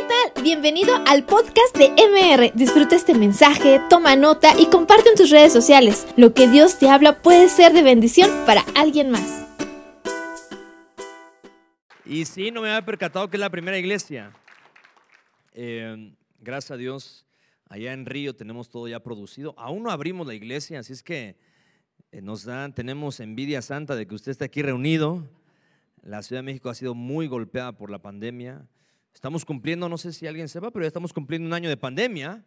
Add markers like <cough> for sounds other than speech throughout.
¿qué tal? Bienvenido al podcast de MR. Disfruta este mensaje, toma nota y comparte en tus redes sociales. Lo que Dios te habla puede ser de bendición para alguien más. Y sí, no me había percatado que es la primera iglesia. Eh, gracias a Dios, allá en Río tenemos todo ya producido. Aún no abrimos la iglesia, así es que eh, nos dan, tenemos envidia santa de que usted esté aquí reunido. La Ciudad de México ha sido muy golpeada por la pandemia. Estamos cumpliendo, no sé si alguien sepa, pero ya estamos cumpliendo un año de pandemia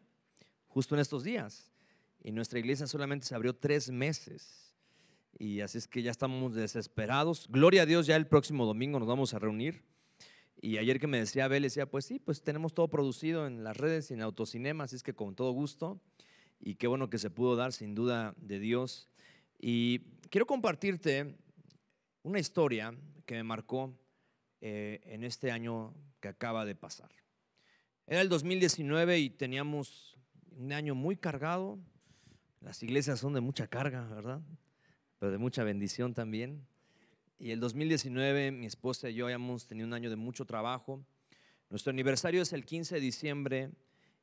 justo en estos días. Y nuestra iglesia solamente se abrió tres meses. Y así es que ya estamos desesperados. Gloria a Dios, ya el próximo domingo nos vamos a reunir. Y ayer que me decía Abel, decía, pues sí, pues tenemos todo producido en las redes y en autocinema, así es que con todo gusto. Y qué bueno que se pudo dar, sin duda, de Dios. Y quiero compartirte una historia que me marcó eh, en este año que acaba de pasar. Era el 2019 y teníamos un año muy cargado. Las iglesias son de mucha carga, ¿verdad? Pero de mucha bendición también. Y el 2019 mi esposa y yo habíamos tenido un año de mucho trabajo. Nuestro aniversario es el 15 de diciembre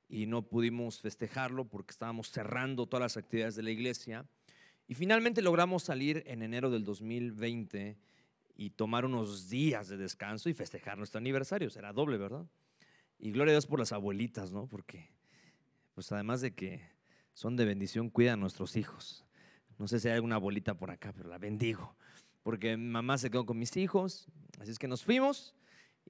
y no pudimos festejarlo porque estábamos cerrando todas las actividades de la iglesia. Y finalmente logramos salir en enero del 2020 y tomar unos días de descanso y festejar nuestro aniversario. Será doble, ¿verdad? Y gloria a Dios por las abuelitas, ¿no? Porque, pues además de que son de bendición, cuidan a nuestros hijos. No sé si hay alguna abuelita por acá, pero la bendigo. Porque mamá se quedó con mis hijos, así es que nos fuimos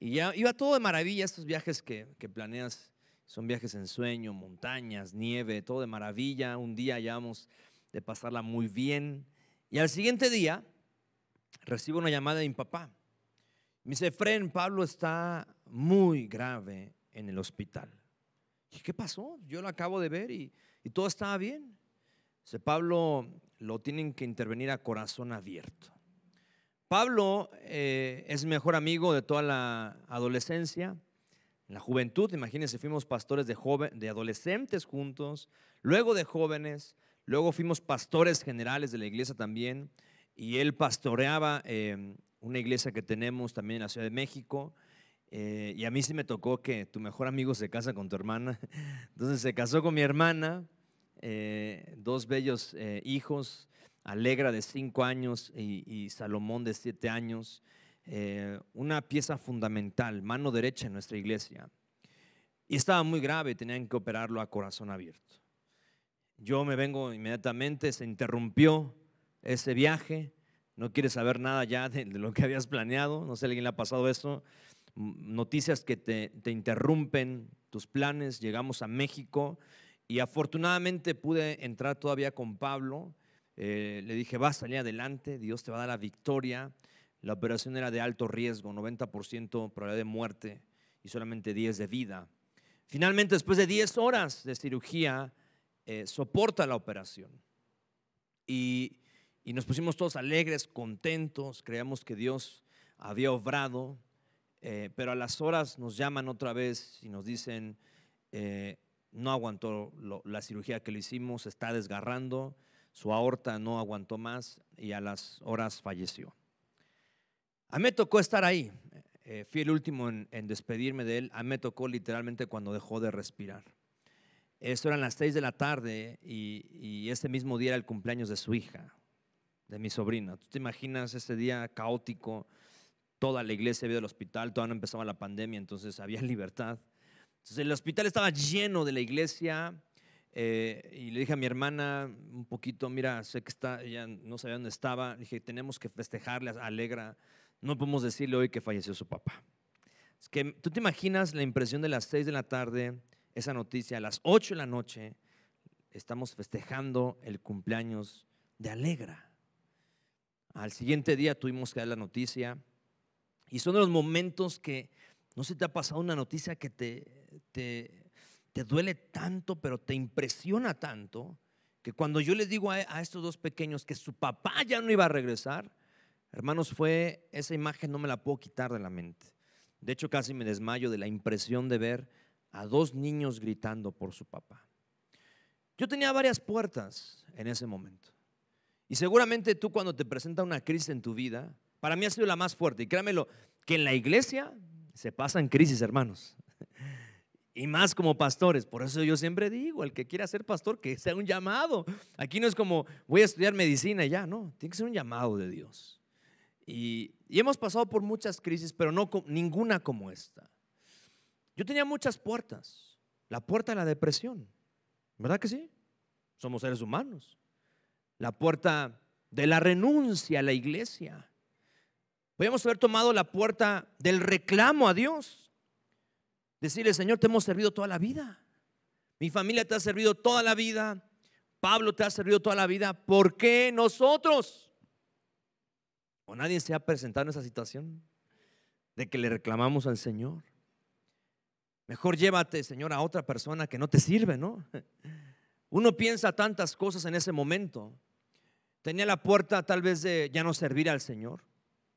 y ya iba todo de maravilla. Estos viajes que, que planeas son viajes en sueño, montañas, nieve, todo de maravilla. Un día ya vamos de pasarla muy bien. Y al siguiente día, recibo una llamada de mi papá. Me dice, Fren, Pablo está muy grave en el hospital. ¿Y qué pasó? Yo lo acabo de ver y, todo estaba bien. Dice, Pablo lo tienen que intervenir a corazón abierto. Pablo eh, es mejor amigo de toda la adolescencia, la juventud. Imagínense, fuimos pastores de, joven, de adolescentes juntos, luego de jóvenes, luego fuimos pastores generales de la iglesia también y él pastoreaba em, una iglesia que tenemos también en la Ciudad de México. Eh, y a mí sí me tocó que tu mejor amigo se casa con tu hermana. <laughs> Entonces se casó con mi hermana, eh, dos bellos eh, hijos, Alegra de cinco años y, Salomón de siete años. una pieza fundamental, mano derecha en nuestra iglesia. Y estaba muy grave, tenían que operarlo a corazón abierto. Yo me vengo inmediatamente, se interrumpió ese viaje, no quieres saber nada ya de, lo que habías planeado, no sé a alguien le ha pasado eso, noticias que te, interrumpen tus planes, llegamos a México y afortunadamente pude entrar todavía con Pablo, eh, le dije, vas a salir adelante, Dios te va a dar la victoria, la operación era de alto riesgo, 90% probabilidad de muerte y solamente 10 de vida. Finalmente, después de 10 horas de cirugía, eh, soporta la operación. Y y nos pusimos todos alegres, contentos, creíamos que Dios había obrado, eh, pero a las horas nos llaman otra vez y nos dicen, eh, no aguantó la cirugía que le hicimos, está desgarrando, su aorta no aguantó más y a las horas falleció. A mí me tocó estar ahí, eh, fui el último en, despedirme de él, a mí me tocó literalmente cuando dejó de respirar. Esto eran las seis de la tarde y, y ese mismo día era el cumpleaños de su hija de mi sobrina. ¿Tú te imaginas ese día caótico? Toda la iglesia había del hospital, todavía no empezaba la pandemia, entonces había <laughs> libertad. Entonces el hospital estaba lleno de la iglesia eh, y le dije a mi hermana un poquito, mira, sé que está, ella no sabía dónde estaba, le dije, tenemos que festejarle, alegra, no podemos decirle hoy que falleció su papá. Es que tú te imaginas la impresión de las 6 de la tarde, esa noticia, a las 8 de la noche, estamos festejando el cumpleaños de Alegra. Al siguiente día tuvimos que dar la noticia. Y son los momentos que, no se te ha pasado una noticia que te, te, duele tanto, pero te impresiona tanto, que cuando yo les digo a estos dos pequeños que su papá ya no iba a regresar, hermanos, fue esa imagen no me la puedo quitar de la mente. De hecho, casi me desmayo de la impresión de ver a dos niños gritando por su papá. Yo tenía varias puertas en ese momento. Y seguramente tú cuando te presenta una crisis en tu vida, para mí ha sido la más fuerte. Y créamelo, que en la iglesia se pasan crisis, hermanos. <laughs> Y más como pastores. Por eso yo siempre digo, el que quiera ser pastor, que sea un llamado. Aquí no es como voy a estudiar medicina y ya, no. Tiene que ser un llamado de Dios. Y, hemos pasado por muchas crisis, pero no ninguna como esta. Yo tenía muchas puertas. La puerta de la depresión. ¿Verdad que sí? Somos seres humanos. La puerta de la renuncia a la iglesia. Podríamos haber tomado la puerta del reclamo a Dios. Decirle, Señor, te hemos servido toda la vida. Mi familia te ha servido toda la vida. Pablo te ha servido toda la vida. ¿Por qué nosotros? ¿O nadie se ha presentado en esa situación de que le reclamamos al Señor? Mejor llévate, Señor, a otra persona que no te sirve, ¿no? <laughs> Uno piensa tantas cosas en ese momento. Tenía la puerta tal vez de ya no servir al Señor,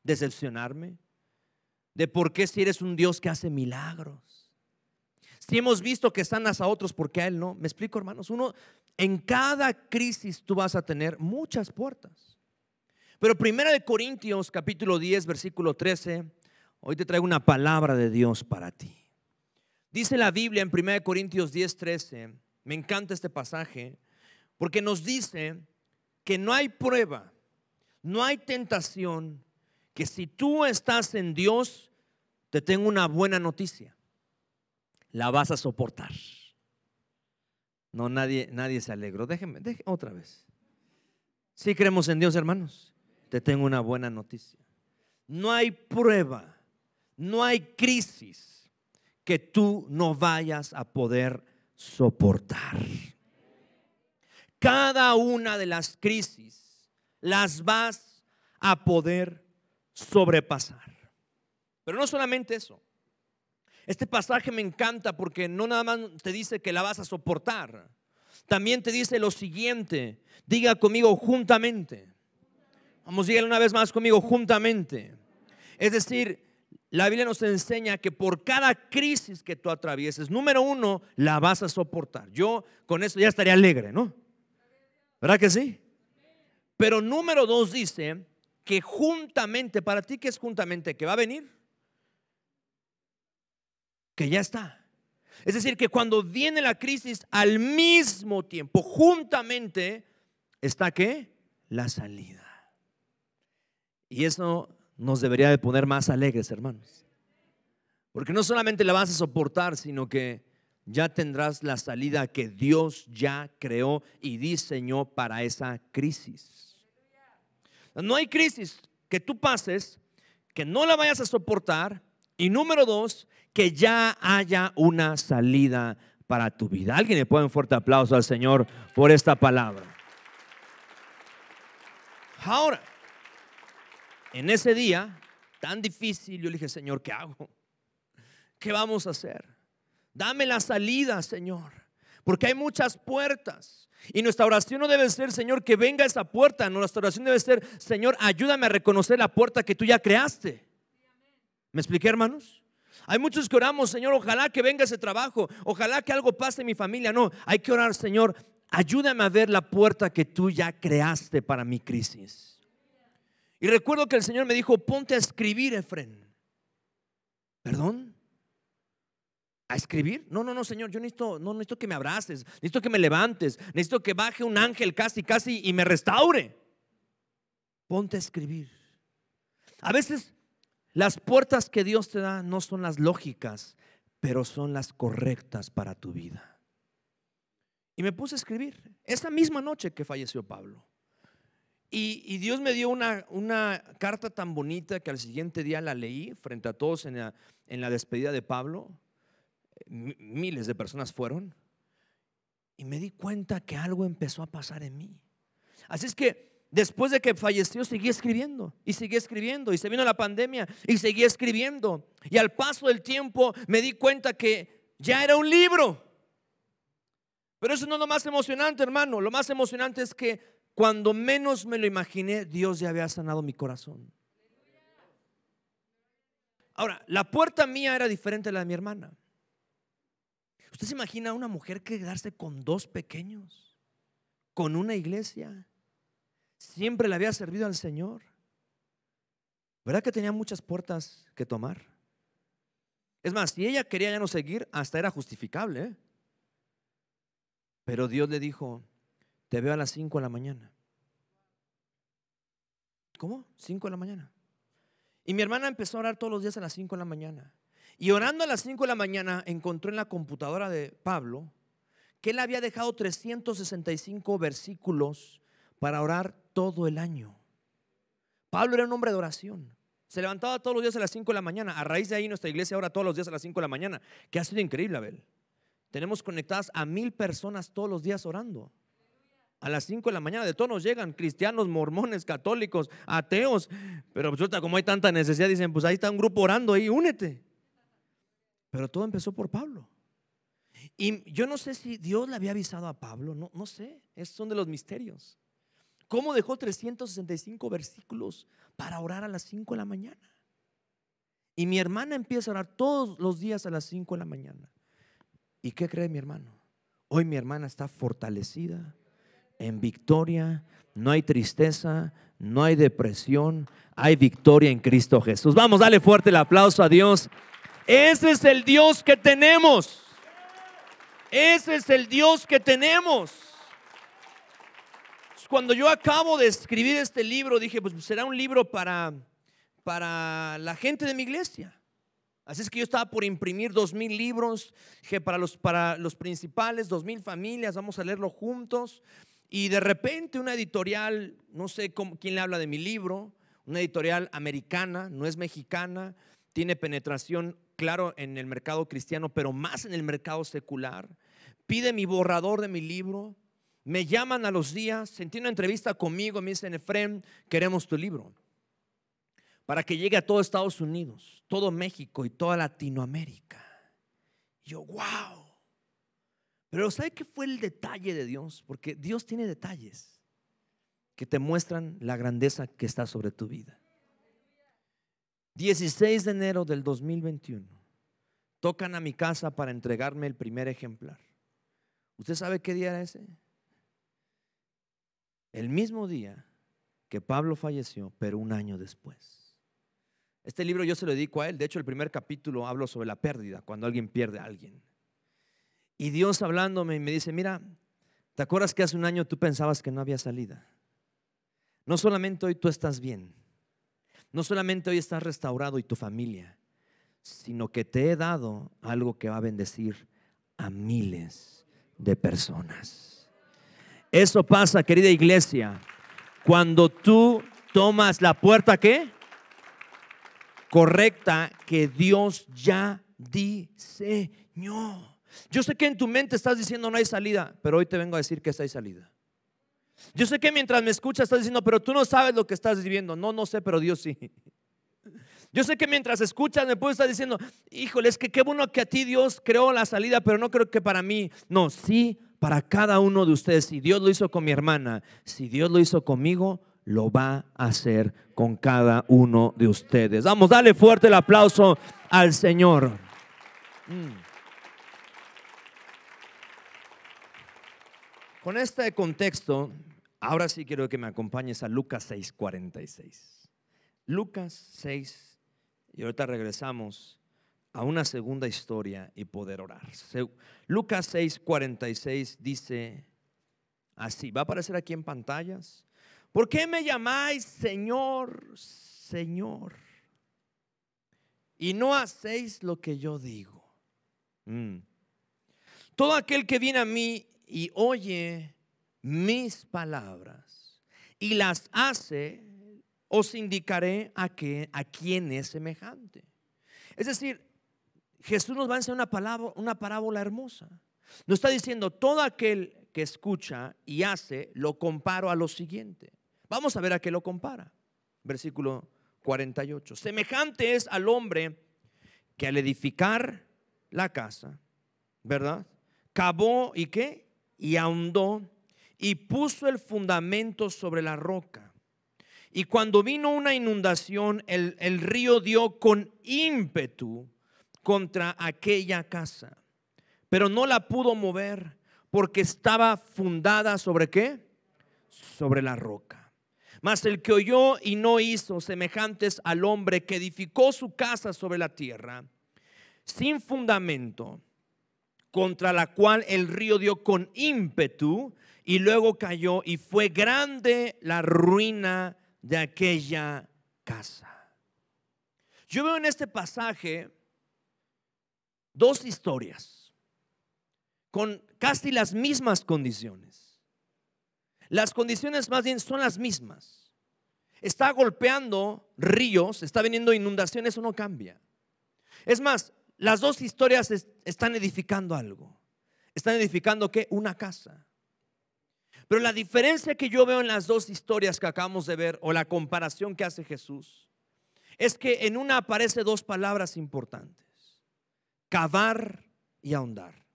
decepcionarme, de por qué si eres un Dios que hace milagros si hemos visto que sanas a otros, porque a Él no? Me explico, hermanos. Uno, en cada crisis tú vas a tener muchas puertas. Pero Primera de Corintios, capítulo 10, versículo 13, hoy te traigo una palabra de Dios para ti. Dice la Biblia en Primera de Corintios 10, 13, me encanta este pasaje, porque nos dice que no hay prueba, no hay tentación, que si tú estás en Dios, te tengo una buena noticia la vas a soportar. No, nadie, nadie se alegró. Déjeme, déjeme otra vez. Si creemos en Dios, hermanos, te tengo una buena noticia. No hay prueba, no hay crisis que tú no vayas a poder soportar. Cada una de las crisis las vas a poder sobrepasar. Pero no solamente eso. Este pasaje me encanta porque no nada más te dice que la vas a soportar, también te dice lo siguiente, diga conmigo juntamente. Vamos, dígale una vez más conmigo juntamente. Es decir, la Biblia nos enseña que por cada crisis que tú atravieses, número uno, la vas a soportar. Yo con eso ya estaría alegre, ¿no? ¿Verdad que sí? Pero número dos dice que juntamente, para ti que es juntamente, que va a venir que ya está. Es decir, que cuando viene la crisis, al mismo tiempo, juntamente, está qué? La salida. Y eso nos debería de poner más alegres, hermanos. Porque no solamente la vas a soportar, sino que ya tendrás la salida que Dios ya creó y diseñó para esa crisis. No hay crisis que tú pases que no la vayas a soportar. Y número dos, que ya haya una salida para tu vida. Alguien le pone un fuerte aplauso al Señor por esta palabra. Ahora, en ese día tan difícil, yo le dije, Señor, ¿qué hago? ¿Qué vamos a hacer? Dame la salida, Señor, porque hay muchas puertas. Y nuestra oración no debe ser, Señor, que venga esa puerta. nuestra oración debe ser, Señor, ayúdame a reconocer la puerta que tú ya creaste. ¿Me expliqué, hermanos? Hay muchos que oramos, Señor, ojalá que venga ese trabajo, ojalá que algo pase en mi familia. No, hay que orar, Señor, ayúdame a ver la puerta que tú ya creaste para mi crisis. Y recuerdo que el Señor me dijo, ponte a escribir, Efren. ¿Perdón? ¿A escribir? No, no, no, Señor, yo necesito, no necesito que me abraces, necesito que me levantes, necesito que baje un ángel casi, casi y me restaure. Ponte a escribir. A veces las puertas que Dios te da no son las lógicas, pero son las correctas para tu vida. Y me puse a escribir esa misma noche que falleció Pablo. Y, Dios me dio una, una, carta tan bonita que al siguiente día la leí frente a todos en la, en la despedida de Pablo. Miles de personas fueron. Y me di cuenta que algo empezó a pasar en mí. Así es que Después de que falleció, seguí escribiendo y seguí escribiendo. Y se vino la pandemia y seguí escribiendo. Y al paso del tiempo me di cuenta que ya era un libro. Pero eso no es lo más emocionante, hermano. Lo más emocionante es que cuando menos me lo imaginé, Dios ya había sanado mi corazón. Ahora, la puerta mía era diferente a la de mi hermana. ¿Usted se imagina una mujer quedarse con dos pequeños? ¿Con una iglesia? siempre le había servido al Señor. ¿Verdad que tenía muchas puertas que tomar? Es más, si ella quería ya no seguir, hasta era justificable. ¿eh? Pero Dios le dijo, te veo a las 5 de la mañana. ¿Cómo? 5 de la mañana. Y mi hermana empezó a orar todos los días a las 5 de la mañana. Y orando a las 5 de la mañana encontró en la computadora de Pablo que él había dejado 365 versículos para orar todo el año. Pablo era un hombre de oración. Se levantaba todos los días a las 5 de la mañana. A raíz de ahí nuestra iglesia ahora todos los días a las 5 de la mañana, que ha sido increíble, Abel. Tenemos conectadas a mil personas todos los días orando. A las 5 de la mañana de todos nos llegan cristianos, mormones, católicos, ateos. Pero resulta como hay tanta necesidad, dicen, pues ahí está un grupo orando ahí, únete. Pero todo empezó por Pablo. Y yo no sé si Dios le había avisado a Pablo, no, no sé, esos son de los misterios. ¿Cómo dejó 365 versículos para orar a las 5 de la mañana? Y mi hermana empieza a orar todos los días a las 5 de la mañana. ¿Y qué cree mi hermano? Hoy mi hermana está fortalecida, en victoria, no hay tristeza, no hay depresión, hay victoria en Cristo Jesús. Vamos, dale fuerte el aplauso a Dios. Ese es el Dios que tenemos. Ese es el Dios que tenemos. Cuando yo acabo de escribir este libro, dije, pues será un libro para, para la gente de mi iglesia. Así es que yo estaba por imprimir dos mil libros, dije, para los, para los principales, dos mil familias, vamos a leerlo juntos. Y de repente una editorial, no sé quién le habla de mi libro, una editorial americana, no es mexicana, tiene penetración, claro, en el mercado cristiano, pero más en el mercado secular. Pide mi borrador de mi libro, me llaman a los días, sentí una entrevista conmigo, me dicen, Efrem, queremos tu libro, para que llegue a todo Estados Unidos, todo México y toda Latinoamérica. yo, wow. Pero ¿sabe qué fue el detalle de Dios? Porque Dios tiene detalles que te muestran la grandeza que está sobre tu vida. 16 de enero del 2021, tocan a mi casa para entregarme el primer ejemplar. ¿Usted sabe qué día era ese? El mismo día que Pablo falleció, pero un año después. Este libro yo se lo dedico a él. De hecho, el primer capítulo hablo sobre la pérdida, cuando alguien pierde a alguien. Y Dios hablándome me dice, mira, ¿te acuerdas que hace un año tú pensabas que no había salida? No solamente hoy tú estás bien, no solamente hoy estás restaurado y tu familia, sino que te he dado algo que va a bendecir a miles de personas. Eso pasa, querida iglesia, cuando tú tomas la puerta que correcta que Dios ya diseñó. Yo sé que en tu mente estás diciendo no hay salida, pero hoy te vengo a decir que hay salida. Yo sé que mientras me escuchas estás diciendo, pero tú no sabes lo que estás viviendo. No, no sé, pero Dios sí. Yo sé que mientras escuchas me puedes estar diciendo, híjole, es que qué bueno que a ti Dios creó la salida, pero no creo que para mí. No, sí, para cada uno de ustedes. Si Dios lo hizo con mi hermana, si Dios lo hizo conmigo, lo va a hacer con cada uno de ustedes. Vamos, dale fuerte el aplauso al Señor. Mm. Con este contexto, ahora sí quiero que me acompañes a Lucas 6:46. Lucas 6, y ahorita regresamos a una segunda historia y poder orar. Lucas 6:46 dice así, va a aparecer aquí en pantallas. ¿Por qué me llamáis Señor, Señor? Y no hacéis lo que yo digo. Mm. Todo aquel que viene a mí y oye mis palabras y las hace, os indicaré a, que, a quién es semejante. Es decir, Jesús nos va a enseñar una, palabra, una parábola hermosa. Nos está diciendo, todo aquel que escucha y hace, lo comparo a lo siguiente. Vamos a ver a qué lo compara. Versículo 48. Semejante es al hombre que al edificar la casa, ¿verdad? Cavó y qué? Y ahondó y puso el fundamento sobre la roca. Y cuando vino una inundación, el, el río dio con ímpetu contra aquella casa, pero no la pudo mover porque estaba fundada sobre qué? Sobre la roca. Mas el que oyó y no hizo semejantes al hombre que edificó su casa sobre la tierra, sin fundamento, contra la cual el río dio con ímpetu y luego cayó y fue grande la ruina de aquella casa. Yo veo en este pasaje dos historias con casi las mismas condiciones. Las condiciones más bien son las mismas. Está golpeando ríos, está viniendo inundaciones, eso no cambia. Es más, las dos historias están edificando algo. Están edificando qué? Una casa. Pero la diferencia que yo veo en las dos historias que acabamos de ver o la comparación que hace Jesús es que en una aparece dos palabras importantes. Cavar y ahondar.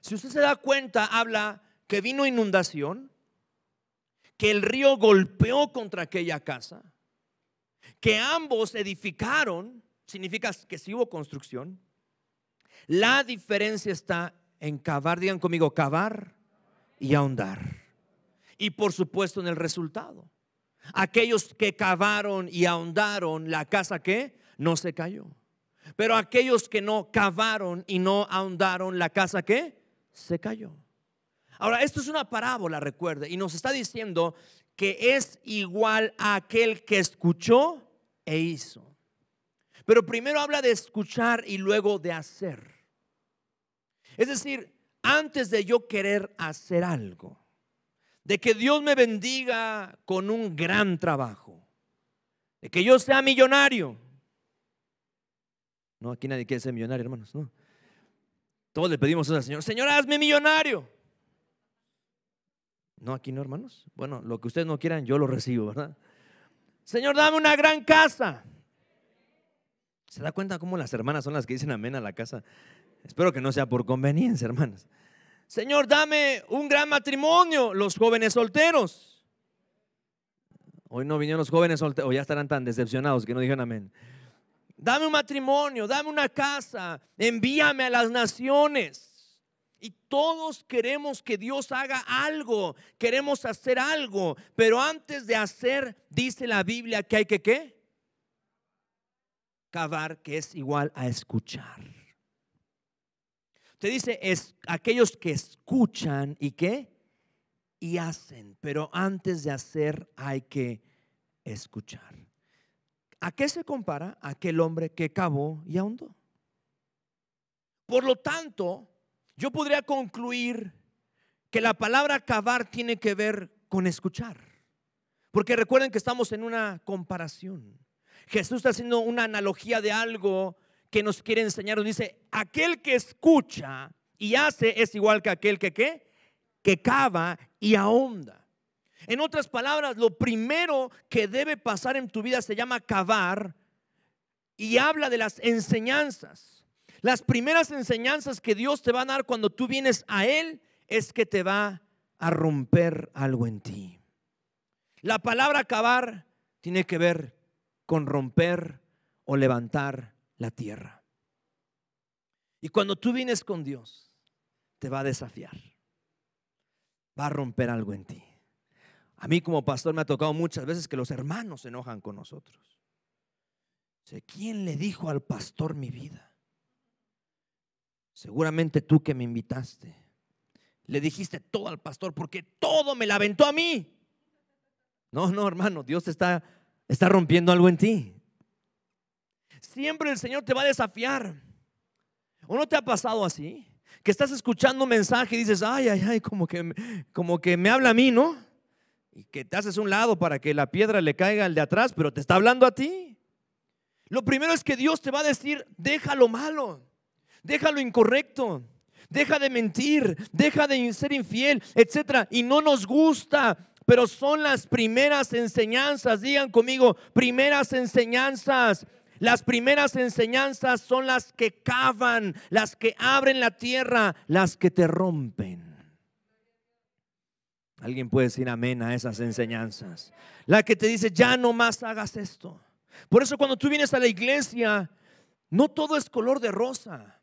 Si usted se da cuenta, habla que vino inundación, que el río golpeó contra aquella casa, que ambos edificaron, significa que sí hubo construcción. La diferencia está en cavar, digan conmigo, cavar y ahondar. Y por supuesto en el resultado. Aquellos que cavaron y ahondaron, la casa que no se cayó. Pero aquellos que no cavaron y no ahondaron, la casa que se cayó. Ahora, esto es una parábola, recuerde, y nos está diciendo que es igual a aquel que escuchó e hizo. Pero primero habla de escuchar y luego de hacer. Es decir, antes de yo querer hacer algo, de que Dios me bendiga con un gran trabajo, de que yo sea millonario. No, aquí nadie quiere ser millonario, hermanos. No. Todos le pedimos eso al Señor, Señor, hazme millonario. No, aquí no, hermanos. Bueno, lo que ustedes no quieran, yo lo recibo, ¿verdad? Señor, dame una gran casa. ¿Se da cuenta cómo las hermanas son las que dicen amén a la casa? Espero que no sea por conveniencia, hermanas. Señor, dame un gran matrimonio, los jóvenes solteros. Hoy no vinieron los jóvenes solteros, o ya estarán tan decepcionados que no dijeron amén. Dame un matrimonio, dame una casa, envíame a las naciones. Y todos queremos que Dios haga algo, queremos hacer algo, pero antes de hacer, dice la Biblia que hay que qué? Cavar, que es igual a escuchar. Te dice, es aquellos que escuchan y qué? Y hacen, pero antes de hacer hay que escuchar. ¿A qué se compara aquel hombre que cavó y ahondó? Por lo tanto, yo podría concluir que la palabra cavar tiene que ver con escuchar. Porque recuerden que estamos en una comparación. Jesús está haciendo una analogía de algo que nos quiere enseñar. Dice, aquel que escucha y hace es igual que aquel que ¿qué? que cava y ahonda. En otras palabras, lo primero que debe pasar en tu vida se llama cavar y habla de las enseñanzas. Las primeras enseñanzas que Dios te va a dar cuando tú vienes a Él es que te va a romper algo en ti. La palabra cavar tiene que ver con romper o levantar la tierra. Y cuando tú vienes con Dios, te va a desafiar. Va a romper algo en ti. A mí como pastor me ha tocado muchas veces que los hermanos se enojan con nosotros. ¿Quién le dijo al pastor mi vida? Seguramente tú que me invitaste. Le dijiste todo al pastor porque todo me la aventó a mí. No, no, hermano, Dios está, está rompiendo algo en ti. Siempre el Señor te va a desafiar. ¿O no te ha pasado así? Que estás escuchando un mensaje y dices, ay, ay, ay, como que, como que me habla a mí, ¿no? Y que te haces un lado para que la piedra le caiga al de atrás, pero te está hablando a ti. Lo primero es que Dios te va a decir, deja lo malo, deja lo incorrecto, deja de mentir, deja de ser infiel, etc. Y no nos gusta, pero son las primeras enseñanzas. Digan conmigo, primeras enseñanzas las primeras enseñanzas son las que cavan, las que abren la tierra, las que te rompen. Alguien puede decir amén a esas enseñanzas. La que te dice, ya no más hagas esto. Por eso cuando tú vienes a la iglesia, no todo es color de rosa,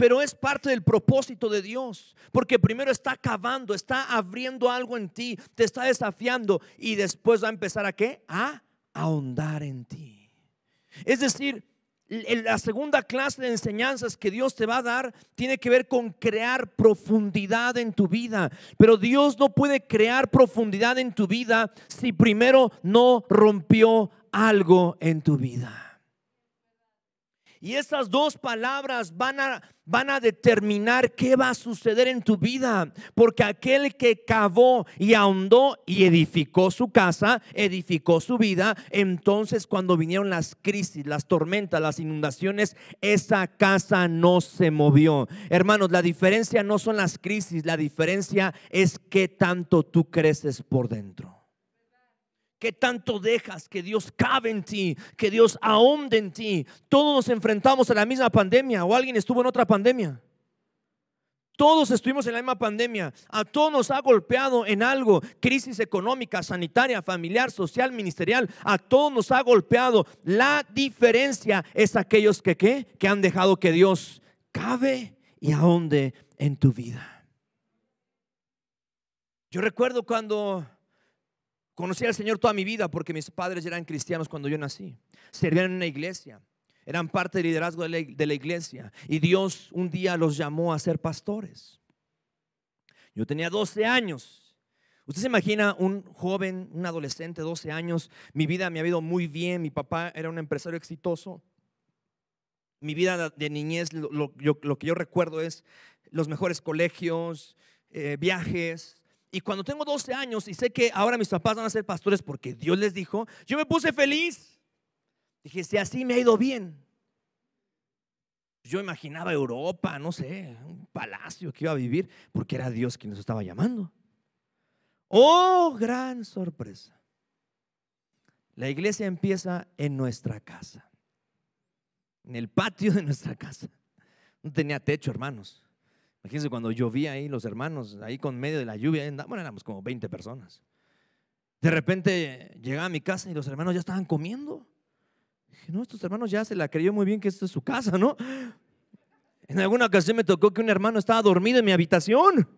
pero es parte del propósito de Dios. Porque primero está cavando, está abriendo algo en ti, te está desafiando y después va a empezar a qué? A ahondar en ti. Es decir, la segunda clase de enseñanzas que Dios te va a dar tiene que ver con crear profundidad en tu vida. Pero Dios no puede crear profundidad en tu vida si primero no rompió algo en tu vida. Y esas dos palabras van a, van a determinar qué va a suceder en tu vida. Porque aquel que cavó y ahondó y edificó su casa, edificó su vida, entonces cuando vinieron las crisis, las tormentas, las inundaciones, esa casa no se movió. Hermanos, la diferencia no son las crisis, la diferencia es qué tanto tú creces por dentro. ¿Qué tanto dejas que Dios cabe en ti, que Dios ahonde en ti? Todos nos enfrentamos a la misma pandemia o alguien estuvo en otra pandemia. Todos estuvimos en la misma pandemia. A todos nos ha golpeado en algo. Crisis económica, sanitaria, familiar, social, ministerial. A todos nos ha golpeado. La diferencia es aquellos que, ¿qué? que han dejado que Dios cabe y ahonde en tu vida. Yo recuerdo cuando Conocí al Señor toda mi vida porque mis padres eran cristianos cuando yo nací. Servían en una iglesia. Eran parte del liderazgo de la, iglesia. Y Dios un día los llamó a ser pastores. Yo tenía 12 años. Usted se imagina un joven, un adolescente, 12 años. Mi vida me ha ido muy bien. Mi papá era un empresario exitoso. Mi vida de niñez, lo, que yo recuerdo es los mejores colegios, eh, viajes, y cuando tengo 12 años y sé que ahora mis papás van a ser pastores porque Dios les dijo, yo me puse feliz. Dije, si así me ha ido bien. Yo imaginaba Europa, no sé, un palacio que iba a vivir, porque era Dios quien nos estaba llamando. Oh, gran sorpresa. La iglesia empieza en nuestra casa, en el patio de nuestra casa. No tenía techo, hermanos. Imagínense cuando llovía ahí, los hermanos, ahí con medio de la lluvia, bueno, éramos como 20 personas. De repente llegaba a mi casa y los hermanos ya estaban comiendo. Dije, no, estos hermanos ya se la creyó muy bien que esto es su casa, ¿no? En alguna ocasión me tocó que un hermano estaba dormido en mi habitación.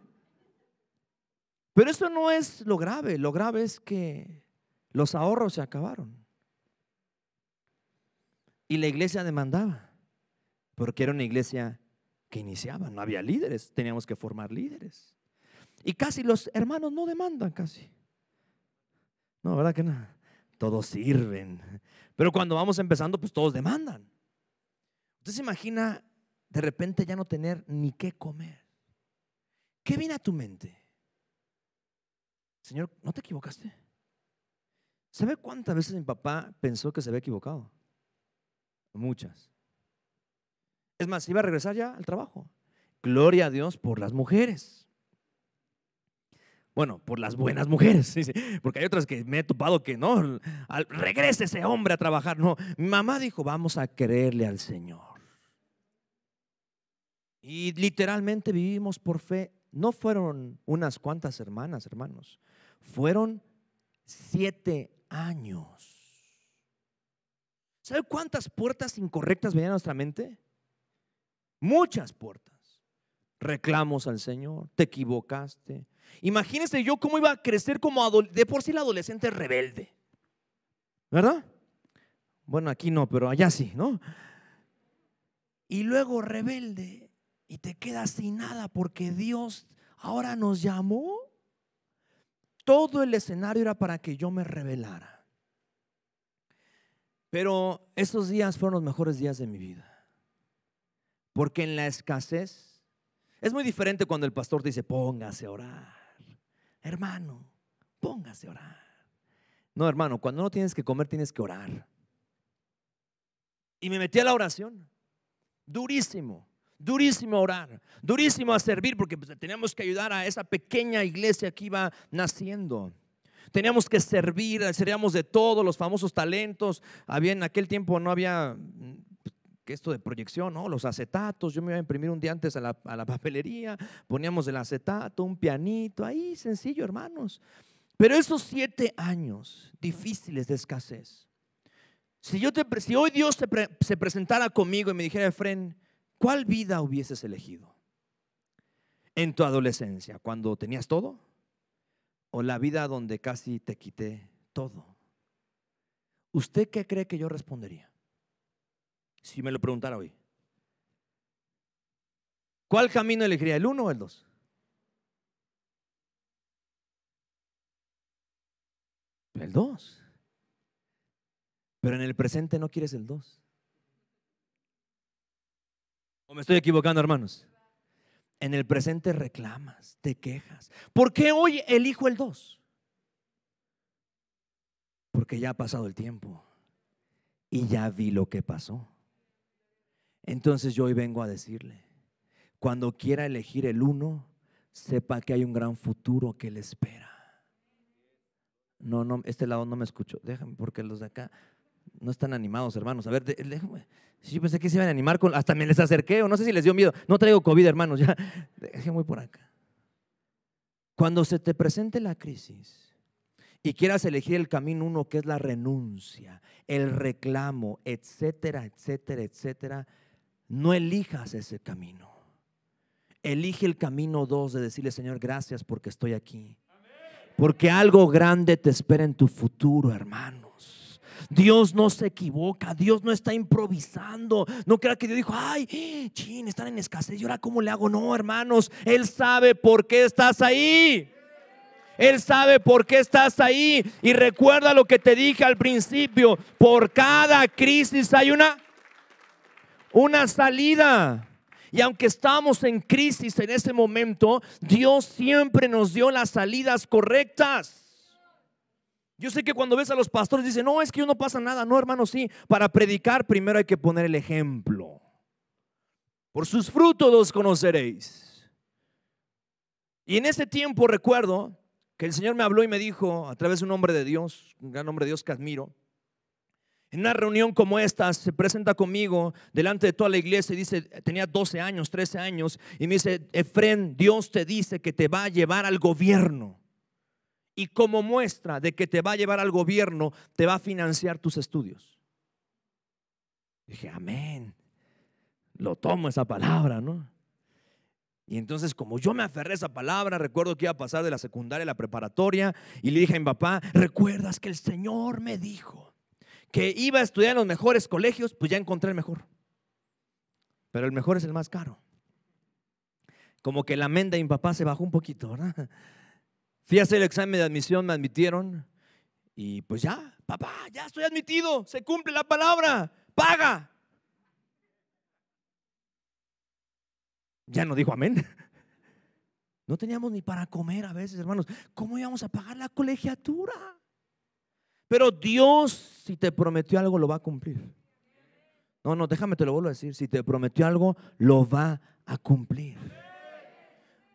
Pero eso no es lo grave, lo grave es que los ahorros se acabaron. Y la iglesia demandaba, porque era una iglesia que iniciaban. No había líderes, teníamos que formar líderes. Y casi los hermanos no demandan casi. No, ¿verdad que no? Todos sirven. Pero cuando vamos empezando, pues todos demandan. Usted se imagina de repente ya no tener ni qué comer. ¿Qué viene a tu mente? Señor, ¿no te equivocaste? ¿Sabe cuántas veces mi papá pensó que se había equivocado? Muchas. Es más, iba a regresar ya al trabajo. Gloria a Dios por las mujeres. Bueno, por las buenas mujeres, <laughs> porque hay otras que me he topado que no, regrese ese hombre a trabajar. No, mi mamá dijo, vamos a creerle al Señor. Y literalmente vivimos por fe. No fueron unas cuantas hermanas, hermanos, fueron siete años. ¿Sabe cuántas puertas incorrectas venían a nuestra mente? Muchas puertas. Reclamos al Señor, te equivocaste. Imagínese yo cómo iba a crecer como de por sí el adolescente rebelde. ¿Verdad? Bueno, aquí no, pero allá sí, ¿no? Y luego rebelde y te quedas sin nada porque Dios ahora nos llamó. Todo el escenario era para que yo me rebelara. Pero esos días fueron los mejores días de mi vida. Porque en la escasez es muy diferente cuando el pastor dice, póngase a orar. Hermano, póngase a orar. No, hermano, cuando no tienes que comer, tienes que orar. Y me metí a la oración. Durísimo, durísimo orar, durísimo a servir, porque pues, teníamos que ayudar a esa pequeña iglesia que iba naciendo. Teníamos que servir, seríamos de todos los famosos talentos. Había en aquel tiempo no había que esto de proyección, ¿no? Los acetatos, yo me iba a imprimir un día antes a la, <laughs> papelería, poníamos el acetato, un pianito, ahí sencillo, hermanos. Pero esos siete años difíciles de escasez, si, yo te, si hoy Dios se, se presentara conmigo y me dijera, Efren, ¿cuál vida hubieses elegido? ¿En tu adolescencia, cuando tenías todo? ¿O la vida donde casi te quité todo? ¿Usted qué cree que yo respondería? Si me lo preguntara hoy. ¿Cuál camino elegiría, el uno o el dos? El dos. Pero en el presente no quieres el dos. ¿O me estoy equivocando, hermanos? En el presente reclamas, te quejas. ¿Por qué hoy elijo el dos? Porque ya ha pasado el tiempo y ya vi lo que pasó. Entonces yo hoy vengo a decirle, cuando quiera elegir el uno, sepa que hay un gran futuro que le espera. No, no, este lado no me escucho. Déjame, porque los de acá no están animados, hermanos. A ver, déjame. Yo pensé que se iban a animar con. Hasta me les acerqué, o no sé si les dio miedo. No traigo COVID, hermanos, ya. <laughs> Déjame por acá. Cuando se te presente la crisis y quieras elegir el camino uno que es la renuncia, el reclamo, etcétera, etcétera, etcétera, no elijas ese camino. Elige el camino dos de decirle, Señor, gracias porque estoy aquí. Porque algo grande te espera en tu futuro, hermanos. Dios no se equivoca, Dios no está improvisando. No crea que Dios dijo, ay, chin, están en escasez. ¿Y ahora cómo le hago? No, hermanos, Él sabe por qué estás ahí. Él sabe por qué estás ahí. Y recuerda lo que te dije al principio. Por cada crisis hay una, una salida. Y aunque estamos en crisis en ese momento, Dios siempre nos dio las salidas correctas. Yo sé que cuando ves a los pastores dicen, no, es que no pasa nada. No, hermano, sí. Para predicar primero hay que poner el ejemplo. Por sus frutos los conoceréis. Y en ese tiempo recuerdo que el Señor me habló y me dijo, a través de un hombre de Dios, un gran hombre de Dios que admiro, en una reunión como esta, se presenta conmigo delante de toda la iglesia y dice, tenía 12 años, 13 años, y me dice, Efren, Dios te dice que te va a llevar al gobierno. Y como muestra de que te va a llevar al gobierno, te va a financiar tus estudios. Dije, amén. Lo tomo esa palabra, ¿no? Y entonces, como yo me aferré a esa palabra, recuerdo que iba a pasar de la secundaria a la preparatoria y le dije a mi papá, ¿recuerdas que el Señor me dijo que iba a estudiar en los mejores colegios, pues ya encontré el mejor. Pero el mejor es el más caro. Como que la menda de mi papá se bajó un poquito, ¿verdad? <laughs> Fui a hacer el examen de admisión, me admitieron y pues ya, papá, ya estoy admitido, se cumple la palabra, paga. Ya no dijo amén. <laughs> No teníamos ni para comer a veces, hermanos. ¿Cómo íbamos a pagar la colegiatura? Pero Dios, si te prometió algo, lo va a cumplir. No, no, déjame te lo vuelvo a decir. Si te prometió algo, lo va a cumplir.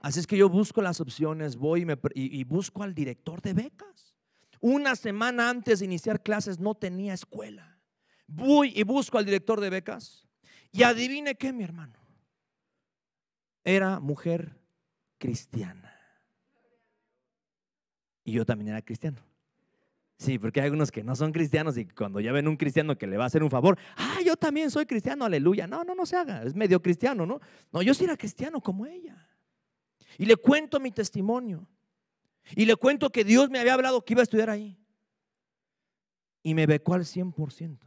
Así es que yo busco las opciones, voy y, busco al director de becas. Una semana antes de iniciar clases no tenía escuela. Voy y busco al director de becas. Y adivine qué, mi hermano. Era mujer cristiana. Y yo también era cristiano. Sí, porque hay algunos que no son cristianos y cuando ya ven un cristiano que le va a hacer un favor, ah, yo también soy cristiano, aleluya. No, no, no se haga, es medio cristiano, ¿no? No, yo sí era cristiano como ella. Y le cuento mi testimonio. Y le cuento que Dios me había hablado que iba a estudiar ahí. Y me becó al 100%.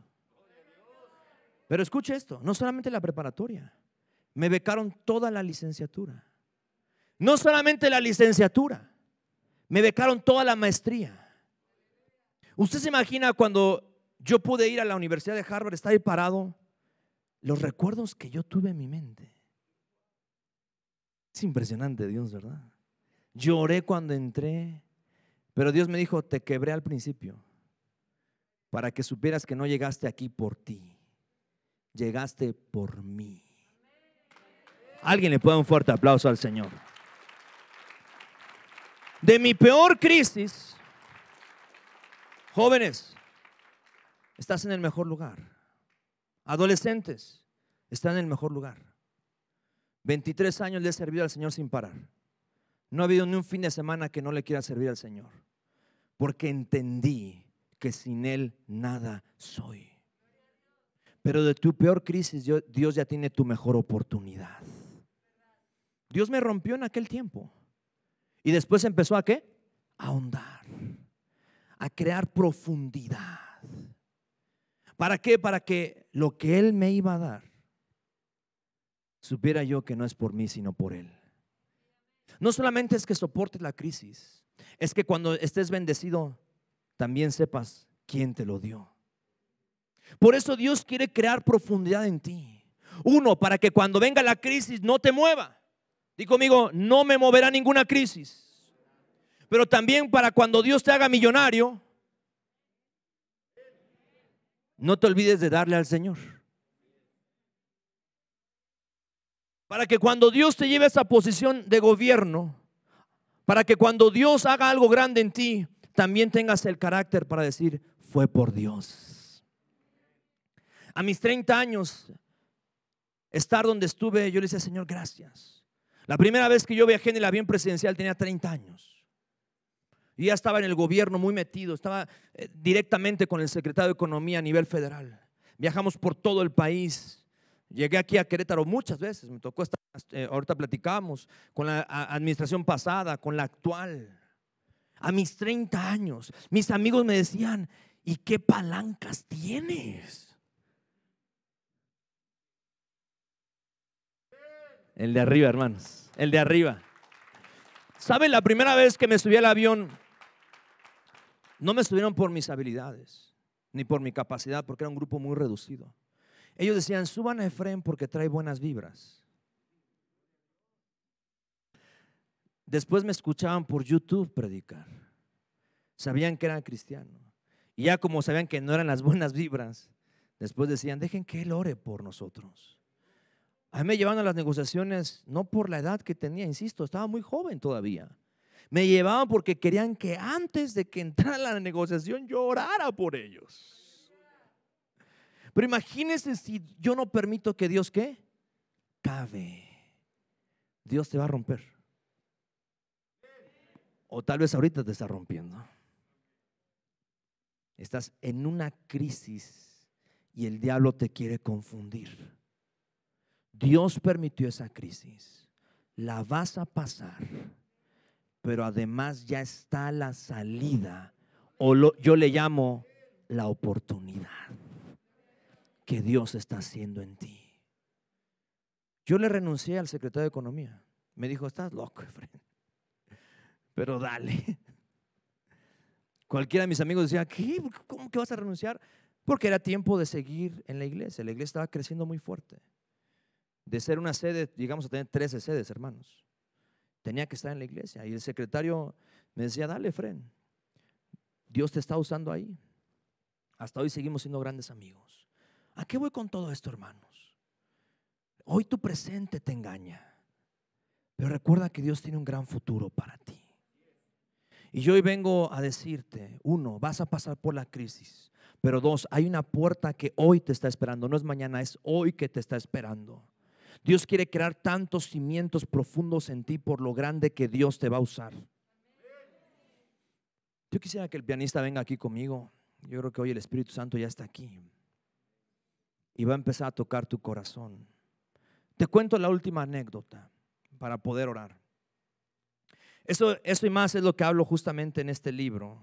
Pero escuche esto, no solamente la preparatoria, me becaron toda la licenciatura. No solamente la licenciatura, me becaron toda la maestría. Usted se imagina cuando yo pude ir a la Universidad de Harvard, estar ahí parado, los recuerdos que yo tuve en mi mente. Es impresionante Dios, ¿verdad? Lloré cuando entré, pero Dios me dijo, te quebré al principio, para que supieras que no llegaste aquí por ti, llegaste por mí. Alguien le puede un fuerte aplauso al Señor. De mi peor crisis, Jóvenes, estás en el mejor lugar. Adolescentes, están en el mejor lugar. 23 años le he servido al Señor sin parar. No ha habido ni un fin de semana que no le quiera servir al Señor. Porque entendí que sin Él nada soy. Pero de tu peor crisis Dios ya tiene tu mejor oportunidad. Dios me rompió en aquel tiempo. Y después empezó a qué? A ahondar a crear profundidad. ¿Para qué? Para que lo que Él me iba a dar, supiera yo que no es por mí, sino por Él. No solamente es que soportes la crisis, es que cuando estés bendecido, también sepas quién te lo dio. Por eso Dios quiere crear profundidad en ti. Uno, para que cuando venga la crisis no te mueva. Dí conmigo, no me moverá ninguna crisis. Pero también para cuando Dios te haga millonario, no te olvides de darle al Señor. Para que cuando Dios te lleve a esa posición de gobierno, para que cuando Dios haga algo grande en ti, también tengas el carácter para decir, fue por Dios. A mis 30 años, estar donde estuve, yo le decía, Señor, gracias. La primera vez que yo viajé en el avión presidencial tenía 30 años. Y ya estaba en el gobierno muy metido, estaba eh, directamente con el secretario de Economía a nivel federal. Viajamos por todo el país. Llegué aquí a Querétaro muchas veces, me tocó eh, ahorita platicamos, con la administración pasada, con la actual. A mis 30 años, mis amigos me decían, ¿y qué palancas tienes? El de arriba, hermanos, el de arriba. ¿Saben la primera vez que me subí al avión? No me subieron por mis habilidades, ni por mi capacidad, porque era un grupo muy reducido. Ellos decían, suban a Efraín porque trae buenas vibras. Después me escuchaban por YouTube predicar. Sabían que era cristiano. Y ya como sabían que no eran las buenas vibras, después decían, dejen que Él ore por nosotros. A mí me llevaban a las negociaciones, no por la edad que tenía, insisto, estaba muy joven todavía. Me llevaban porque querían que antes de que entrara la negociación yo orara por ellos. Pero imagínense si yo no permito que Dios qué? Cabe. Dios te va a romper. O tal vez ahorita te está rompiendo. Estás en una crisis y el diablo te quiere confundir. Dios permitió esa crisis. La vas a pasar pero además ya está la salida, o yo le llamo la oportunidad que Dios está haciendo en ti. Yo le renuncié al secretario de Economía. Me dijo, estás loco, Pero dale. Cualquiera de mis amigos decía, ¿qué? ¿Cómo que vas a renunciar? Porque era tiempo de seguir en la iglesia. La iglesia estaba creciendo muy fuerte. De ser una sede, llegamos a tener 13 sedes, hermanos tenía que estar en la iglesia. Y el secretario me decía, dale, Fren, Dios te está usando ahí. Hasta hoy seguimos siendo grandes amigos. ¿A qué voy con todo esto, hermanos? Hoy tu presente te engaña, pero recuerda que Dios tiene un gran futuro para ti. Y yo hoy vengo a decirte, uno, vas a pasar por la crisis, pero dos, hay una puerta que hoy te está esperando, no es mañana, es hoy que te está esperando. Dios quiere crear tantos cimientos profundos en ti por lo grande que Dios te va a usar. Yo quisiera que el pianista venga aquí conmigo. Yo creo que hoy el Espíritu Santo ya está aquí. Y va a empezar a tocar tu corazón. Te cuento la última anécdota para poder orar. Eso, eso y más es lo que hablo justamente en este libro.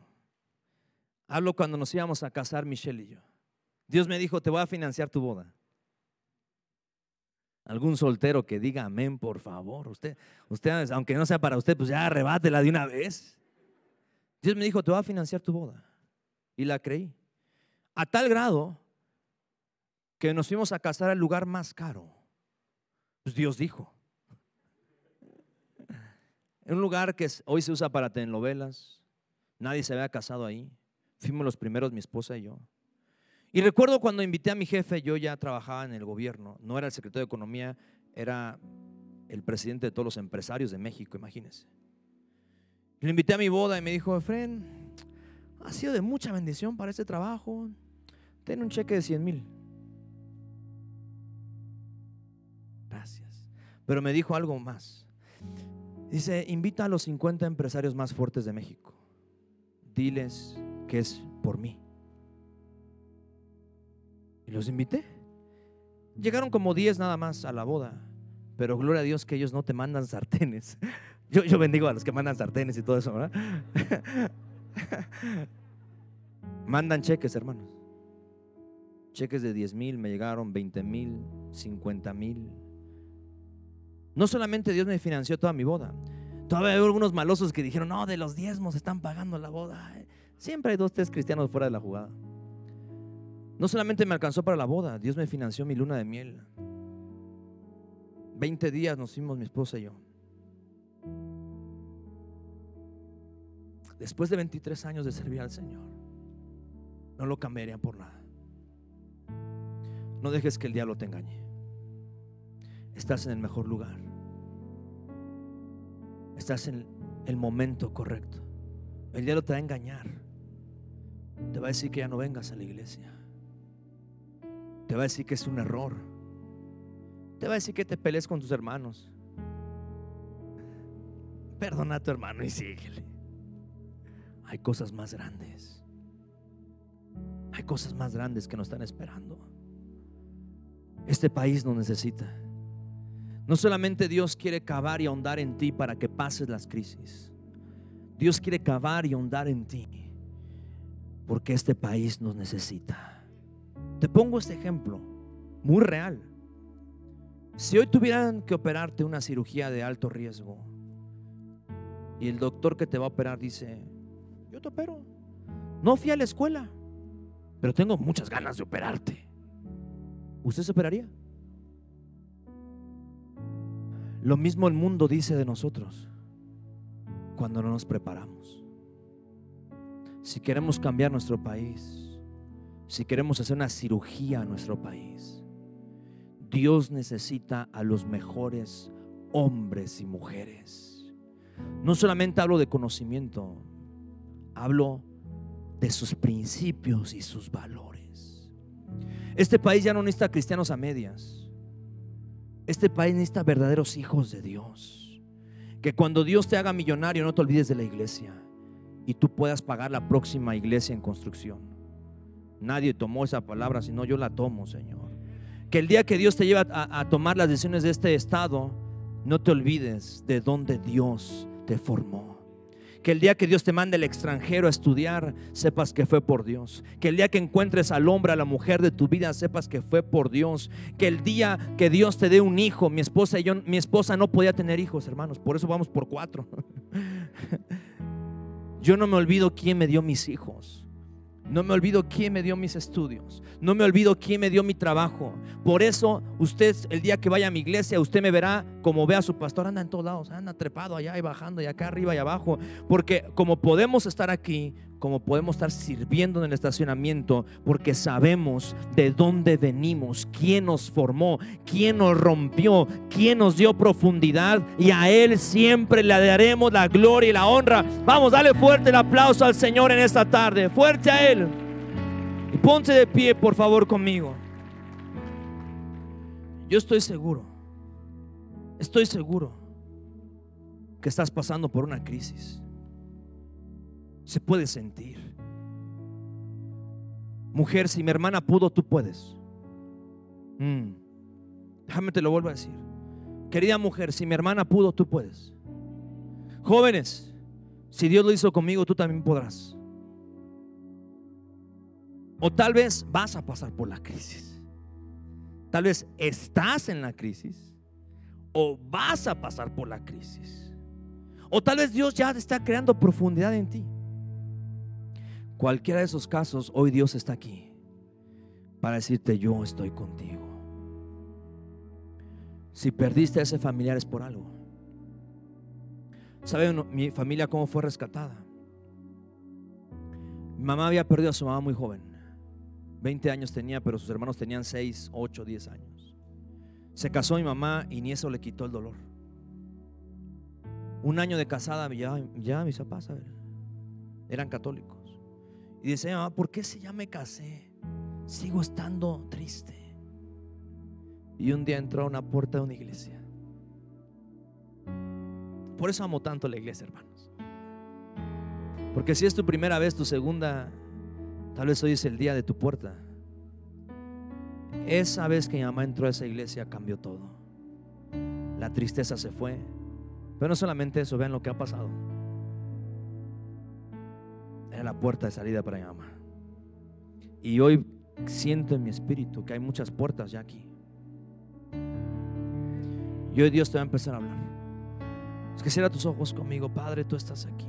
Hablo cuando nos íbamos a casar Michelle y yo. Dios me dijo, te voy a financiar tu boda. Algún soltero que diga amén, por favor. Usted, usted, aunque no sea para usted, pues ya arrebátela de una vez. Dios me dijo, te voy a financiar tu boda. Y la creí. A tal grado que nos fuimos a casar al lugar más caro. Pues Dios dijo. En un lugar que hoy se usa para telenovelas. Nadie se había casado ahí. Fuimos los primeros, mi esposa y yo. Y recuerdo cuando invité a mi jefe, yo ya trabajaba en el gobierno, no era el secretario de Economía, era el presidente de todos los empresarios de México, imagínense. Le invité a mi boda y me dijo, Efren, ha sido de mucha bendición para este trabajo, ten un cheque de 100 mil. Gracias. Pero me dijo algo más. Dice, invita a los 50 empresarios más fuertes de México. Diles que es por mí. Y los invité. Llegaron como 10 nada más a la boda. Pero gloria a Dios que ellos no te mandan sartenes. <laughs> Yo, yo bendigo a los que mandan sartenes y todo eso, ¿verdad? <laughs> mandan cheques, hermanos. Cheques de 10 mil me llegaron, 20 mil, 50 mil. No solamente Dios me financió toda mi boda. Todavía hay algunos malosos que dijeron, no, de los diezmos están pagando la boda. Siempre hay dos, tres cristianos fuera de la jugada. No solamente me alcanzó para la boda, Dios me financió mi luna de miel. 20 días nos fuimos mi esposa y yo. Después de 23 años de servir al Señor, no lo cambiaría por nada. No dejes que el diablo te engañe. Estás en el mejor lugar. Estás en el momento correcto. El diablo te va a engañar. Te va a decir que ya no vengas a la iglesia. Te va a decir que es un error. Te va a decir que te pelees con tus hermanos. Perdona a tu hermano y síguele. Hay cosas más grandes. Hay cosas más grandes que nos están esperando. Este país nos necesita. No solamente Dios quiere cavar y ahondar en ti para que pases las crisis. Dios quiere cavar y ahondar en ti porque este país nos necesita. Te pongo este ejemplo muy real. Si hoy tuvieran que operarte una cirugía de alto riesgo y el doctor que te va a operar dice, yo te opero, no fui a la escuela, pero tengo muchas ganas de operarte. ¿Usted se operaría? Lo mismo el mundo dice de nosotros cuando no nos preparamos. Si queremos cambiar nuestro país, si queremos hacer una cirugía a nuestro país, Dios necesita a los mejores hombres y mujeres. No solamente hablo de conocimiento, hablo de sus principios y sus valores. Este país ya no necesita cristianos a medias. Este país necesita verdaderos hijos de Dios. Que cuando Dios te haga millonario no te olvides de la iglesia y tú puedas pagar la próxima iglesia en construcción. Nadie tomó esa palabra, sino yo la tomo, Señor. Que el día que Dios te lleva a, tomar las decisiones de este estado, no te olvides de dónde Dios te formó. Que el día que Dios te mande al extranjero a estudiar, sepas que fue por Dios. Que el día que encuentres al hombre, a la mujer de tu vida, sepas que fue por Dios. Que el día que Dios te dé un hijo, mi esposa y yo, mi esposa no podía tener hijos, hermanos, por eso vamos por cuatro. <laughs> Yo no me olvido quién me dio mis hijos. No me olvido quién me dio mis estudios. No me olvido quién me dio mi trabajo. Por eso usted el día que vaya a mi iglesia, usted me verá como ve a su pastor, anda en todos lados, anda trepado allá y bajando y acá arriba y abajo. Porque como podemos estar aquí, como podemos estar sirviendo en el estacionamiento, porque sabemos de dónde venimos, quién nos formó, quién nos rompió, quién nos dio profundidad y a Él siempre le daremos la gloria y la honra. Vamos, dale fuerte el aplauso al Señor en esta tarde, fuerte a Él. Y ponte de pie, por favor, conmigo. Yo estoy seguro, estoy seguro que estás pasando por una crisis se puede sentir. Mujer, si mi hermana pudo, tú puedes. Mm. Déjame te lo vuelvo a decir. Querida mujer, si mi hermana pudo, tú puedes. Jóvenes, si Dios lo hizo conmigo, tú también podrás. O tal vez vas a pasar por la crisis. Tal vez estás en la crisis. O vas a pasar por la crisis. O tal vez Dios ya está creando profundidad en ti. Cualquiera de esos casos, hoy Dios está aquí para decirte, yo estoy contigo. Si perdiste a ese familiar es por algo. ¿Sabe mi familia cómo fue rescatada? Mi mamá había perdido a su mamá muy joven. 20 años tenía, pero sus hermanos tenían 6, 8, 10 años. Se casó mi mamá y ni eso le quitó el dolor. Un año de casada, ya, ya mis papás, eran católicos. Y dice, mamá, ¿por qué si ya me casé? Sigo estando triste. Y un día entró a una puerta de una iglesia. Por eso amo tanto la iglesia, hermanos. Porque si es tu primera vez, tu segunda, tal vez hoy es el día de tu puerta. Esa vez que mi mamá entró a esa iglesia cambió todo. La tristeza se fue. Pero no solamente eso, vean lo que ha pasado era la puerta de salida para mi. Y hoy siento en mi espíritu que hay muchas puertas ya aquí. Y hoy Dios te va a empezar a hablar. Es que cierra tus ojos conmigo, Padre, tú estás aquí.